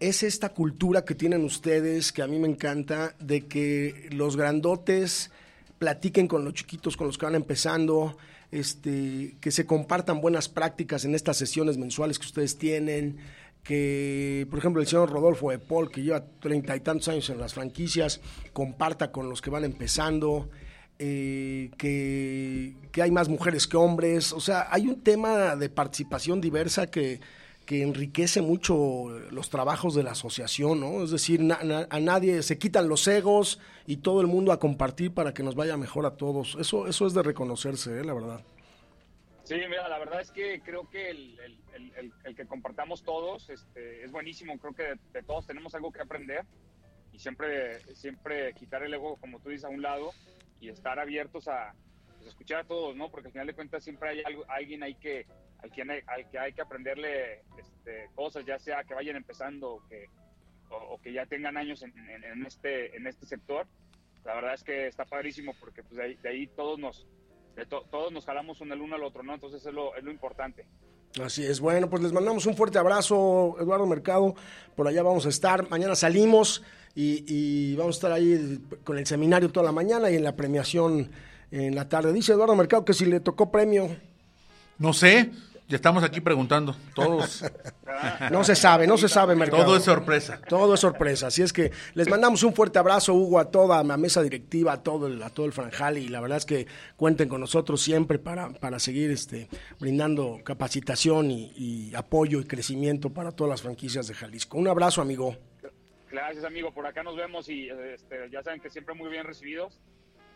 es esta cultura que tienen ustedes, que a mí me encanta, de que los grandotes platiquen con los chiquitos, con los que van empezando, este, que se compartan buenas prácticas en estas sesiones mensuales que ustedes tienen, que, por ejemplo, el señor Rodolfo de Paul, que lleva treinta y tantos años en las franquicias, comparta con los que van empezando, eh, que, hay más mujeres que hombres, o sea, hay un tema de participación diversa que, que enriquece mucho los trabajos de la asociación, ¿no? Es decir, na- na- a nadie se quitan los egos y todo el mundo a compartir para que nos vaya mejor a todos. Eso, eso es de reconocerse, ¿eh? la verdad.
Sí, mira, la verdad es que creo que el que compartamos todos este, es buenísimo. Creo que de, de todos tenemos algo que aprender y siempre, siempre quitar el ego, como tú dices, a un lado y estar abiertos a pues, escuchar a todos, ¿no? Porque al final de cuentas siempre hay alguien ahí que, al, quien hay, al que hay que aprenderle este, cosas, ya sea que vayan empezando o que, o, que ya tengan años en, este, en este sector. La verdad es que está padrísimo porque pues, de, ahí, de ahí todos nos de to- todos nos jalamos uno el uno al otro, ¿no? Entonces es lo, es lo importante.
Así es, bueno, pues les mandamos un fuerte abrazo, Eduardo Mercado, por allá vamos a estar, mañana salimos y, vamos a estar ahí con el seminario toda la mañana y en la premiación en la tarde. Dice Eduardo Mercado que si le tocó premio,
No sé, ya estamos aquí preguntando. Todos.
no se sabe, no se sabe, Mercado.
Todo es sorpresa.
Todo es sorpresa, así es que les mandamos un fuerte abrazo, Hugo, a toda la mesa directiva, a todo el, a todo el Franjal y la verdad es que cuenten con nosotros siempre para, para seguir este, brindando capacitación y, y apoyo y crecimiento para todas las franquicias de Jalisco. Un abrazo, amigo.
Gracias, amigo. Por acá nos vemos y este, ya saben que siempre muy bien recibidos.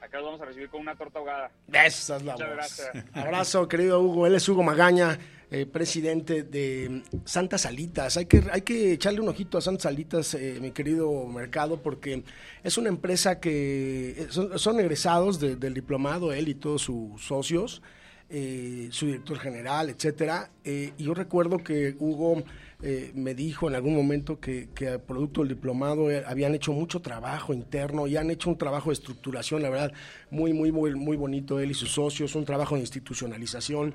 Acá los vamos a recibir con una torta ahogada.
Esa es la
Muchas
voz.
gracias.
Abrazo, querido Hugo. Él es Hugo Magaña, eh, presidente de Santa Salitas. Hay que, hay que echarle un ojito a Santa Salitas, eh, mi querido Mercado, porque es una empresa que eh, son, son egresados de- del diplomado, él y todos sus socios, eh, su director general, etcétera. Y yo recuerdo que Hugo eh, me dijo en algún momento que, producto del diplomado eh, habían hecho mucho trabajo interno y han hecho un trabajo de estructuración, la verdad, muy, muy, muy, muy bonito él y sus socios, un trabajo de institucionalización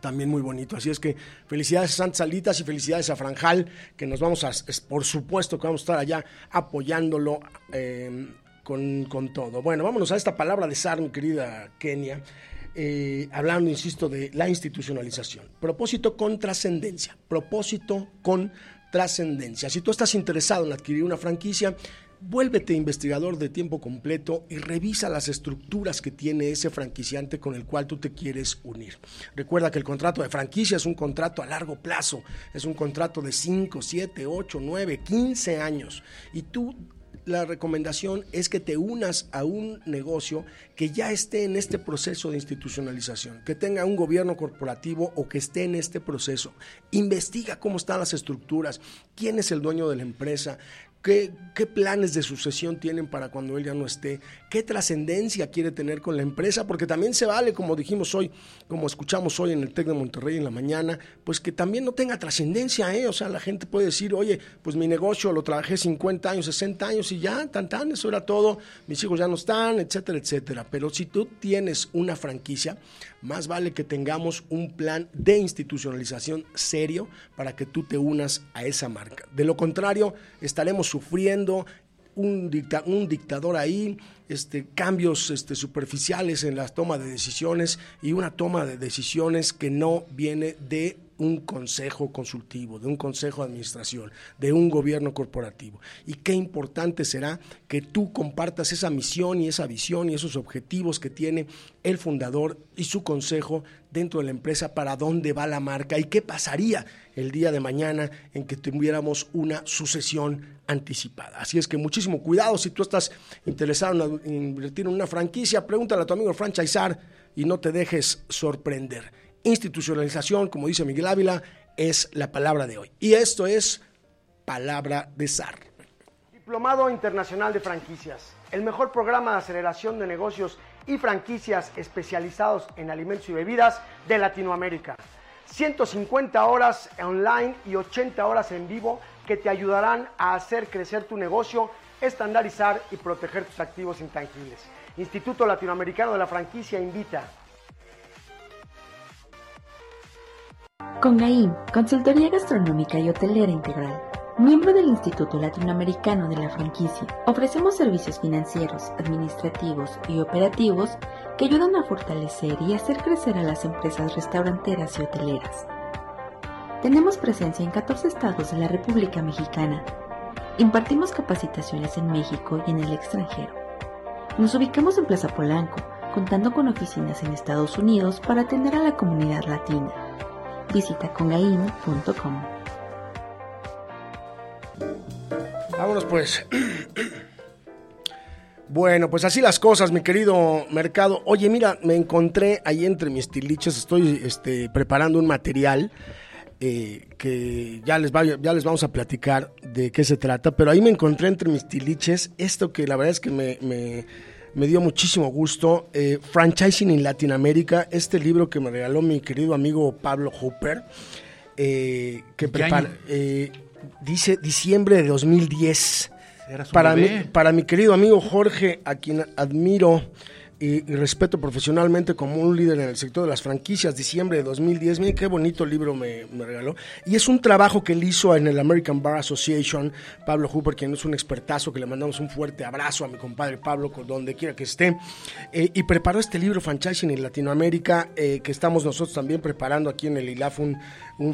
también muy bonito. Así es que felicidades a Santa Salitas y felicidades a Franjal, que nos vamos a, por supuesto que vamos a estar allá apoyándolo eh, con, con todo. Bueno, vámonos a esta palabra de SAR, querida Kenia, eh, hablando, insisto, de la institucionalización. Propósito con trascendencia. Propósito con trascendencia. Si tú estás interesado en adquirir una franquicia, Vuélvete investigador de tiempo completo y revisa las estructuras que tiene ese franquiciante con el cual tú te quieres unir. Recuerda que el contrato de franquicia es un contrato a largo plazo, es un contrato de 5, 7, 8, 9, 15 años. Y tú la recomendación es que te unas a un negocio que ya esté en este proceso de institucionalización, que tenga un gobierno corporativo o que esté en este proceso. Investiga cómo están las estructuras, quién es el dueño de la empresa, ¿Qué, ¿Qué, planes de sucesión tienen para cuando él ya no esté? ¿Qué trascendencia quiere tener con la empresa? Porque también se vale, como dijimos hoy, como escuchamos hoy en el TEC de Monterrey en la mañana, pues que también no tenga trascendencia, ¿eh? O sea, la gente puede decir, oye, pues mi negocio lo trabajé 50 años, 60 años y ya, tan tan, eso era todo, mis hijos ya no están, etcétera, etcétera. Pero si tú tienes una franquicia, más vale que tengamos un plan de institucionalización serio para que tú te unas a esa marca. De lo contrario, estaremos sufriendo un, dicta, un dictador ahí, este, cambios este, superficiales en la toma de decisiones y una toma de decisiones que no viene de un consejo consultivo, de un consejo de administración, de un gobierno corporativo. Y qué importante será que tú compartas esa misión y esa visión y esos objetivos que tiene el fundador y su consejo dentro de la empresa para dónde va la marca y qué pasaría el día de mañana en que tuviéramos una sucesión anticipada. Así es que muchísimo cuidado si tú estás interesado en invertir en una franquicia, pregúntale a tu amigo franchisar y no te dejes sorprender. Institucionalización, como dice Miguel Ávila, es la palabra de hoy. Y esto es palabra de SAR. Diplomado Internacional de Franquicias, el mejor programa de aceleración de negocios y franquicias especializados en alimentos y bebidas de Latinoamérica. 150 horas online y 80 horas en vivo que te ayudarán a hacer crecer tu negocio, estandarizar y proteger tus activos intangibles. Instituto Latinoamericano de la Franquicia invita.
Con Consultoría Gastronómica y Hotelera Integral. Miembro del Instituto Latinoamericano de la Franquicia, ofrecemos servicios financieros, administrativos y operativos que ayudan a fortalecer y hacer crecer a las empresas restauranteras y hoteleras. Tenemos presencia en 14 estados de la República Mexicana. Impartimos capacitaciones en México y en el extranjero. Nos ubicamos en Plaza Polanco, contando con oficinas en Estados Unidos para atender a la comunidad latina. Visita congain.com.
Vámonos pues. Bueno, pues así las cosas, mi querido mercado. Oye, mira, me encontré ahí entre mis tiliches, estoy este, preparando un material eh, que ya les, va, ya les vamos a platicar de qué se trata, pero ahí me encontré entre mis tiliches esto que la verdad es que me, dio muchísimo gusto, eh, Franchising en Latinoamérica, este libro que me regaló mi querido amigo Pablo Hooper, eh, que prepara dice diciembre de 2010. Para mi, para mi querido amigo Jorge, a quien admiro y, respeto profesionalmente como un líder en el sector de las franquicias, diciembre de 2010. Miren qué bonito libro me, regaló. Y es un trabajo que él hizo en el American Bar Association. Pablo Hooper, quien es un expertazo, que le mandamos un fuerte abrazo a mi compadre Pablo, donde quiera que esté. Eh, y preparó este libro, Franchising en Latinoamérica, eh, que estamos nosotros también preparando aquí en el ILAF, un,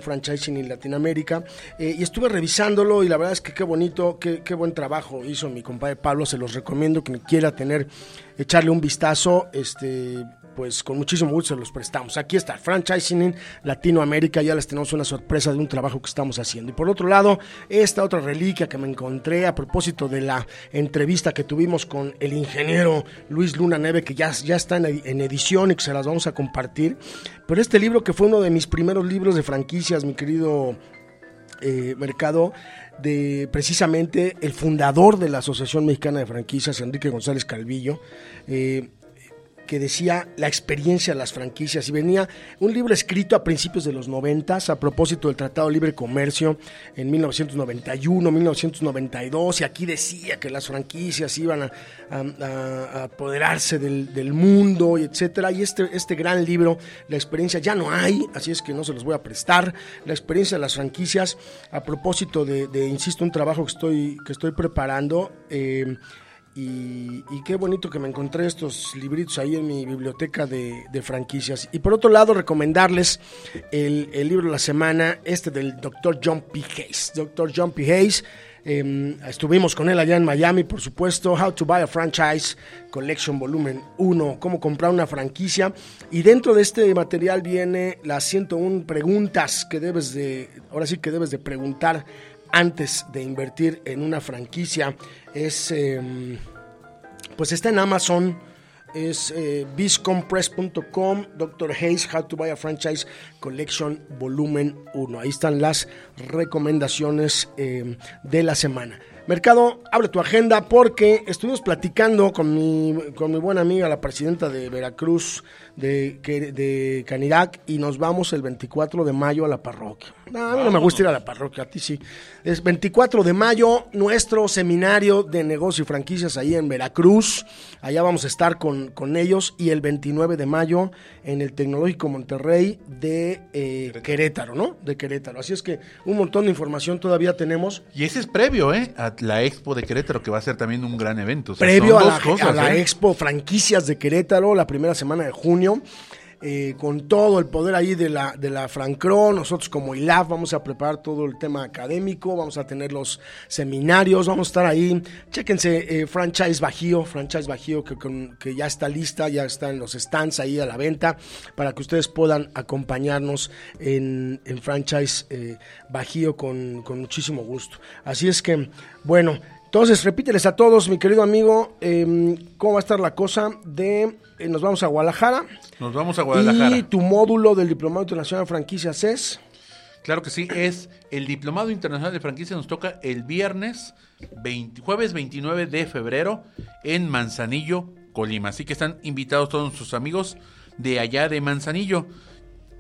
franchising en Latinoamérica. Eh, y estuve revisándolo y la verdad es que qué bonito, qué, qué buen trabajo hizo mi compadre Pablo. Se los recomiendo quien quiera tener echarle un vistazo, este, pues con muchísimo gusto se los prestamos. Aquí está, Franchising en Latinoamérica, ya les tenemos una sorpresa de un trabajo que estamos haciendo. Y por otro lado, esta otra reliquia que me encontré a propósito de la entrevista que tuvimos con el ingeniero Luis Luna Neve, que ya, ya está en, edición y que se las vamos a compartir. Pero este libro que fue uno de mis primeros libros de franquicias, mi querido eh, Mercado, de precisamente el fundador de la Asociación Mexicana de Franquicias, Enrique González Calvillo. Eh, que decía la experiencia de las franquicias y venía un libro escrito a principios de los 90 a propósito del Tratado de Libre Comercio en 1991, 1992 y aquí decía que las franquicias iban a, apoderarse del, mundo y etcétera y este, este gran libro, la experiencia ya no hay, así es que no se los voy a prestar, la experiencia de las franquicias a propósito de, insisto, un trabajo que estoy, que estoy preparando. Eh, y, qué bonito que me encontré estos libritos ahí en mi biblioteca de, franquicias. Y por otro lado, recomendarles el, libro de la semana, este del Dr. John P. Hayes. Dr. John P. Hayes, em, estuvimos con él allá en Miami, por supuesto. How to Buy a Franchise Collection Volumen 1, cómo comprar una franquicia. Y dentro de este material viene las 101 preguntas que debes de, ahora sí que debes de preguntar antes de invertir en una franquicia. Es, em, pues está en Amazon, es eh, biscompress.com, Dr. Hayes, How to Buy a Franchise Collection Volumen 1. Ahí están las recomendaciones em, de la semana. Mercado, abre tu agenda porque estuvimos platicando con mi, con mi buena amiga, la presidenta de Veracruz, de, de Canirac, y nos vamos el 24 de mayo a la parroquia. No, a mí no me gusta ir a la parroquia, a ti sí. Es 24 de mayo, nuestro seminario de negocio y franquicias ahí en Veracruz. Allá vamos a estar con, con ellos. Y el 29 de mayo en el Tecnológico Monterrey de eh, Querétaro. ¿no? De Querétaro. Así es que un montón de información todavía tenemos.
Y ese es previo, ¿eh? A la Expo de Querétaro, que va a ser también un gran evento.
previo a la, a la ¿eh? Expo Franquicias de Querétaro, la primera semana de junio. Eh, con todo el poder ahí de la, de la Francro. Nosotros como ILAF vamos a preparar todo el tema académico, vamos a tener los seminarios, vamos a estar ahí. Chéquense eh, Franchise Bajío, Franchise Bajío que, que ya está lista, ya están los stands ahí a la venta para que ustedes puedan acompañarnos en, en Franchise eh, Bajío con, con muchísimo gusto. Así es que, bueno, entonces, repíteles a todos, mi querido amigo, em, cómo va a estar la cosa de... Eh, nos vamos a Guadalajara.
Nos vamos a Guadalajara.
Y tu módulo del Diplomado Internacional de Franquicias es...
Claro que sí, es el Diplomado Internacional de Franquicias. Nos toca el viernes, jueves 29 de febrero, en Manzanillo, Colima. Así que están invitados todos nuestros amigos de allá de Manzanillo.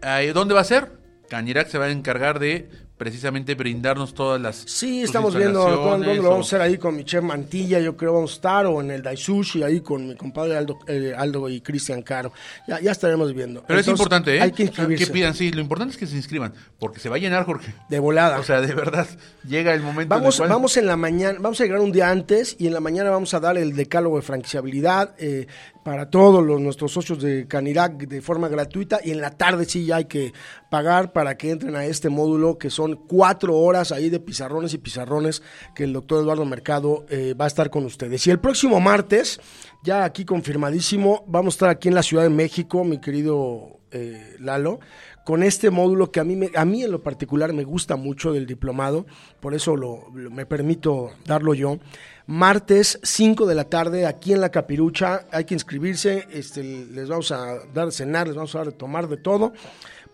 Eh, ¿Dónde va a ser? Canirac se va a encargar de precisamente brindarnos todas las.
Sí, estamos viendo dónde lo vamos a hacer ahí con mi chef Mantilla, yo creo vamos a estar, o en el Daisushi, ahí con mi compadre Aldo, eh, Aldo y Cristian Caro. Ya, ya estaremos viendo.
Pero es importante, ¿eh?
Hay que inscribirse.
Que pidan, sí, lo importante es que se inscriban, porque se va a llenar, Jorge.
De volada.
O sea, de verdad, llega el momento.
Vamos,
en
vamos en la mañana, vamos a llegar un día antes y en la mañana vamos a dar el decálogo de franquiciabilidad. Eh, para todos los, nuestros socios de Canirac de forma gratuita y en la tarde sí ya hay que pagar para que entren a este módulo que son cuatro horas ahí de pizarrones y pizarrones que el doctor Eduardo Mercado eh, va a estar con ustedes. Y el próximo martes, ya aquí confirmadísimo, vamos a estar aquí en la Ciudad de México, mi querido eh, Lalo, con este módulo que a mí, me, a mí en lo particular me gusta mucho del diplomado, por eso lo, me permito darlo yo martes 5 de la tarde aquí en la Capirucha. Hay que inscribirse, este, les vamos a dar cenar, les vamos a dar de tomar de todo,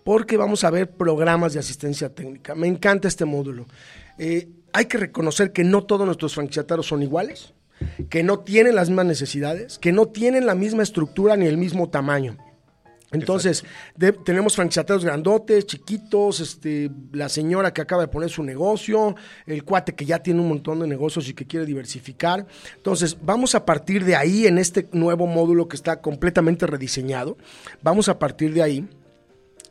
porque vamos a ver programas de asistencia técnica. Me encanta este módulo. Eh, hay que reconocer que no todos nuestros franquiciatarios son iguales, que no tienen las mismas necesidades, que no tienen la misma estructura ni el mismo tamaño. Entonces, tenemos franquiciatarios grandotes, chiquitos, este, la señora que acaba de poner su negocio, el cuate que ya tiene un montón de negocios y que quiere diversificar. Entonces, vamos a partir de ahí en este nuevo módulo que está completamente rediseñado. Vamos a partir de ahí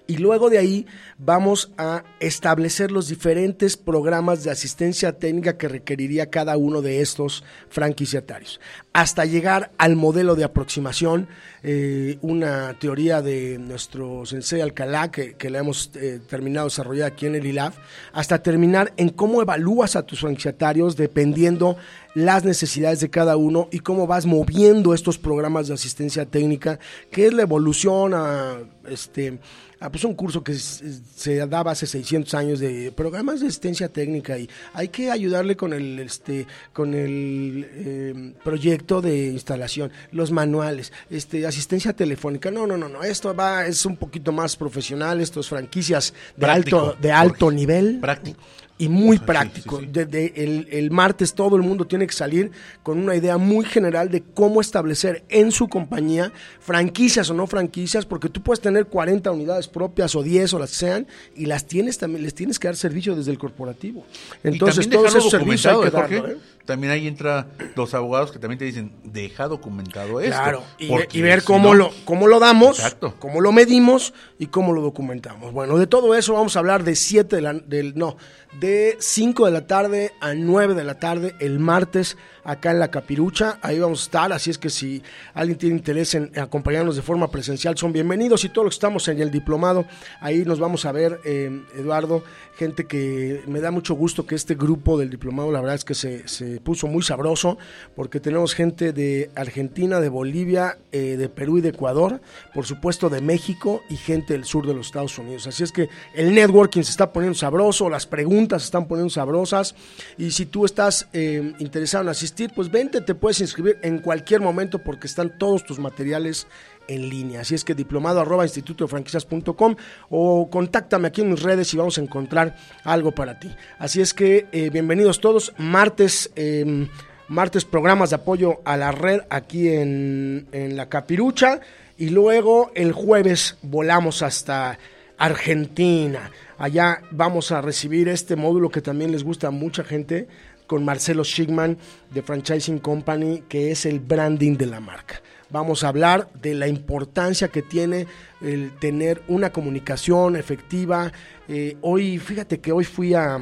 y luego de ahí vamos a establecer los diferentes programas de asistencia técnica que requeriría cada uno de estos franquiciatarios, hasta llegar al modelo de aproximación, eh, una teoría de nuestro sensei Alcalá, que, que la hemos eh, terminado de desarrollar aquí en el ILAF, hasta terminar en cómo evalúas a tus franquiciatarios dependiendo las necesidades de cada uno y cómo vas moviendo estos programas de asistencia técnica, que es la evolución a este Ah, pues un curso que se daba hace 600 años de programas de asistencia técnica y hay que ayudarle con el este con el em, proyecto de instalación, los manuales, este asistencia telefónica. No, no, no, no, esto va es un poquito más profesional, estos franquicias de alto de alto nivel.
Práctico
y muy práctico. Desde el, el, martes todo el mundo tiene que salir con una idea muy general de cómo establecer en su compañía franquicias o no franquicias, porque tú puedes tener 40 unidades propias o 10 o las sean y las tienes también les tienes que dar servicio desde el corporativo. Entonces, todos esos servicios hay que ¿eh? ¿eh?
También ahí entra los abogados que también te dicen, deja documentado esto.
Claro, y, ver cómo, lo, cómo lo damos, cómo lo medimos y cómo lo documentamos. Bueno, de todo eso vamos a hablar de 7 de la, del, no, de 5 de la tarde a 9 de la tarde el martes acá en la Capirucha. Ahí vamos a estar, así es que si alguien tiene interés en acompañarnos de forma presencial, son bienvenidos. Y todos los que estamos en el diplomado, ahí nos vamos a ver, eh, Eduardo, gente que me da mucho gusto que este grupo del diplomado, la verdad es que se, se puso muy sabroso, porque tenemos gente de Argentina, de Bolivia, eh, de Perú y de Ecuador, por supuesto de México y gente del sur de los Estados Unidos. Así es que el networking se está poniendo sabroso, las preguntas se están poniendo sabrosas, y si tú estás eh, interesado en asistir, pues vente, te puedes inscribir en cualquier momento porque están todos tus materiales en línea. Así es que diplomado arroba instituto franquicias.com o contáctame aquí en mis redes y vamos a encontrar algo para ti. Así es que eh, bienvenidos todos. Martes, em, martes programas de apoyo a la red aquí en, en la Capirucha y luego el jueves volamos hasta Argentina. Allá vamos a recibir este módulo que también les gusta a mucha gente con Marcelo Schickman de Franchising Company, que es el branding de la marca. Vamos a hablar de la importancia que tiene el tener una comunicación efectiva. Eh, hoy, fíjate que hoy fui a,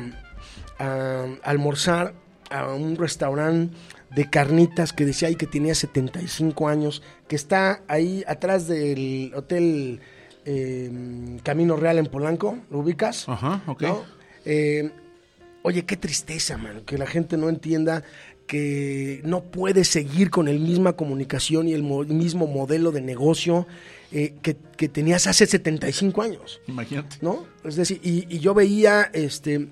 almorzar a un restaurante de carnitas que decía ahí que tenía 75 años, que está ahí atrás del hotel eh, Camino Real en Polanco, ¿lo ubicas?
Ajá, ok.
¿No? Eh, oye, qué tristeza, man, que la gente no entienda que no puede seguir con el misma comunicación y el mo- mismo modelo de negocio eh, que, que tenías hace 75 años.
Imagínate.
¿no? Es decir, y, y yo veía, este,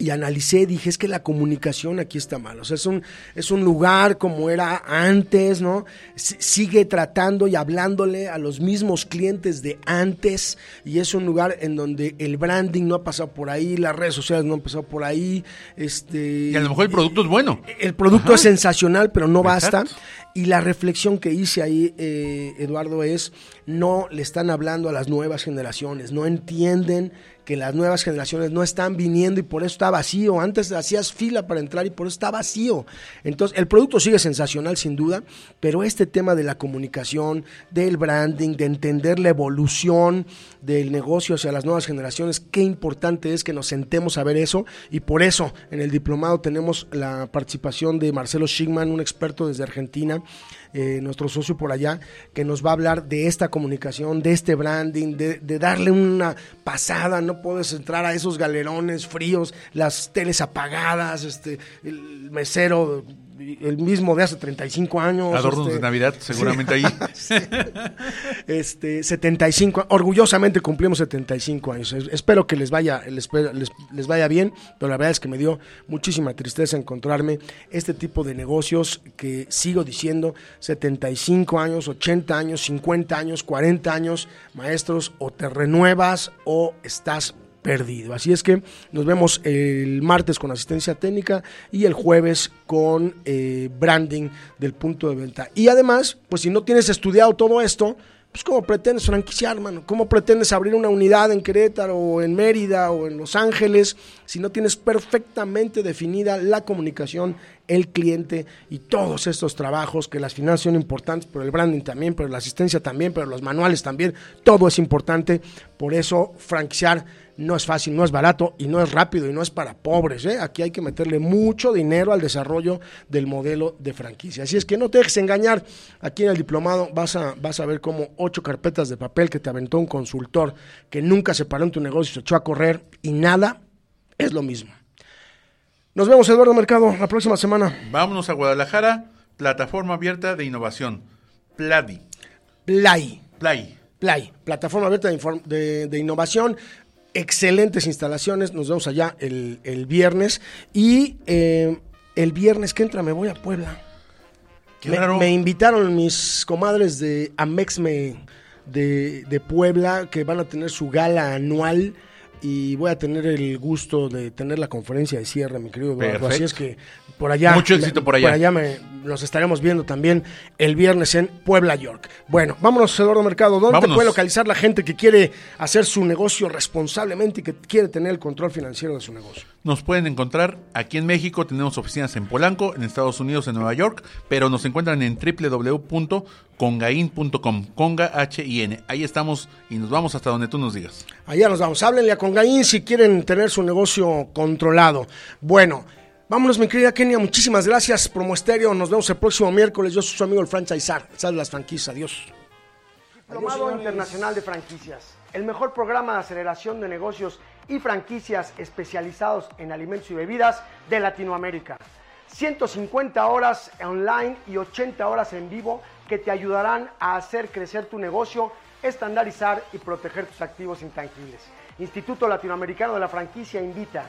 y analicé, dije, es que la comunicación aquí está mal. O sea, es un, es un lugar como era antes, ¿no? S- sigue tratando y hablándole a los mismos clientes de antes, y es un lugar en donde el branding no ha pasado por ahí, las redes sociales no han pasado por ahí. Este,
Y a lo mejor el producto es bueno.
el producto
Ajá.
es sensacional, pero no basta.
Exacto.
Y la reflexión que hice ahí, eh, Eduardo, es no le están hablando a las nuevas generaciones, no entienden que las nuevas generaciones no están viniendo y por eso está vacío. Antes hacías fila para entrar y por eso está vacío. Entonces, el producto sigue sensacional sin duda, pero este tema de la comunicación, del branding, de entender la evolución del negocio hacia las nuevas generaciones, qué importante es que nos sentemos a ver eso y por eso en el diplomado tenemos la participación de Marcelo Schigman, un experto desde Argentina, eh, nuestro socio por allá, que nos va a hablar de esta comunicación, de este branding, de, de darle una pasada, no puedes entrar a esos galerones fríos, las teles apagadas, este, el mesero, el mismo de hace 35 años.
Adornos
este,
de Navidad, seguramente ahí.
Sí. este, 75, orgullosamente cumplimos 75 años. Es- Espero que les vaya, les, les- les vaya bien, pero la verdad es que me dio muchísima tristeza encontrarme este tipo de negocios que sigo diciendo, 75 años, 80 años, 50 años, 40 años, maestros, o te renuevas o estás perdido. Así es que nos vemos el martes con asistencia técnica y el jueves con eh, branding del punto de venta. Y además, pues si no tienes estudiado todo esto, pues cómo pretendes franquiciar, mano, cómo pretendes abrir una unidad en Querétaro o en Mérida o en Los Ángeles si no tienes perfectamente definida la comunicación, el cliente y todos estos trabajos que las finanzas son importantes, pero el branding también, pero la asistencia también, pero los manuales también, todo es importante. Por eso franquiciar no es fácil, no es barato y no es rápido y no es para pobres. ¿eh? Aquí hay que meterle mucho dinero al desarrollo del modelo de franquicia. Así es que no te dejes engañar. Aquí en el diplomado vas a, vas a ver como ocho carpetas de papel que te aventó un consultor que nunca se paró en tu negocio, se echó a correr y nada es lo mismo. Nos vemos, Eduardo Mercado, la próxima semana.
Vámonos a Guadalajara, plataforma abierta de innovación. Pladi.
Play.
Play.
Play, plataforma abierta de, de innovación. Excelentes instalaciones. Nos vemos allá el, el viernes. Y eh, el viernes que entra me voy a Puebla.
Qué
me,
raro.
me invitaron mis comadres de Amexme de, de Puebla que van a tener su gala anual y voy a tener el gusto de tener la conferencia de cierre, mi querido Eduardo. Así es que por allá.
Mucho éxito por allá.
Por allá me, los estaremos viendo también el viernes en Puebla, York. Bueno, vámonos, Eduardo Mercado. ¿Dónde
Vámonos.
puede localizar la gente que quiere hacer su negocio responsablemente y que quiere tener el control financiero de su negocio?
Nos pueden encontrar aquí en México, tenemos oficinas en Polanco, en Estados Unidos, en Nueva York, pero nos encuentran en www.congain.com, conga H-I-N. Ahí estamos y nos vamos hasta donde tú nos digas.
Allá nos vamos. Háblenle a Congaín si quieren tener su negocio controlado. Bueno, vámonos, mi querida Kenia. Muchísimas gracias, Promo Estéreo. Nos vemos el próximo miércoles. Yo soy su amigo el franchisar. Sal de las franquicias. Adiós. Diplomado Internacional de Franquicias. El mejor programa de aceleración de negocios y franquicias especializados en alimentos y bebidas de Latinoamérica. 150 horas online y 80 horas en vivo que te ayudarán a hacer crecer tu negocio, estandarizar y proteger tus activos intangibles. Instituto Latinoamericano de la Franquicia invita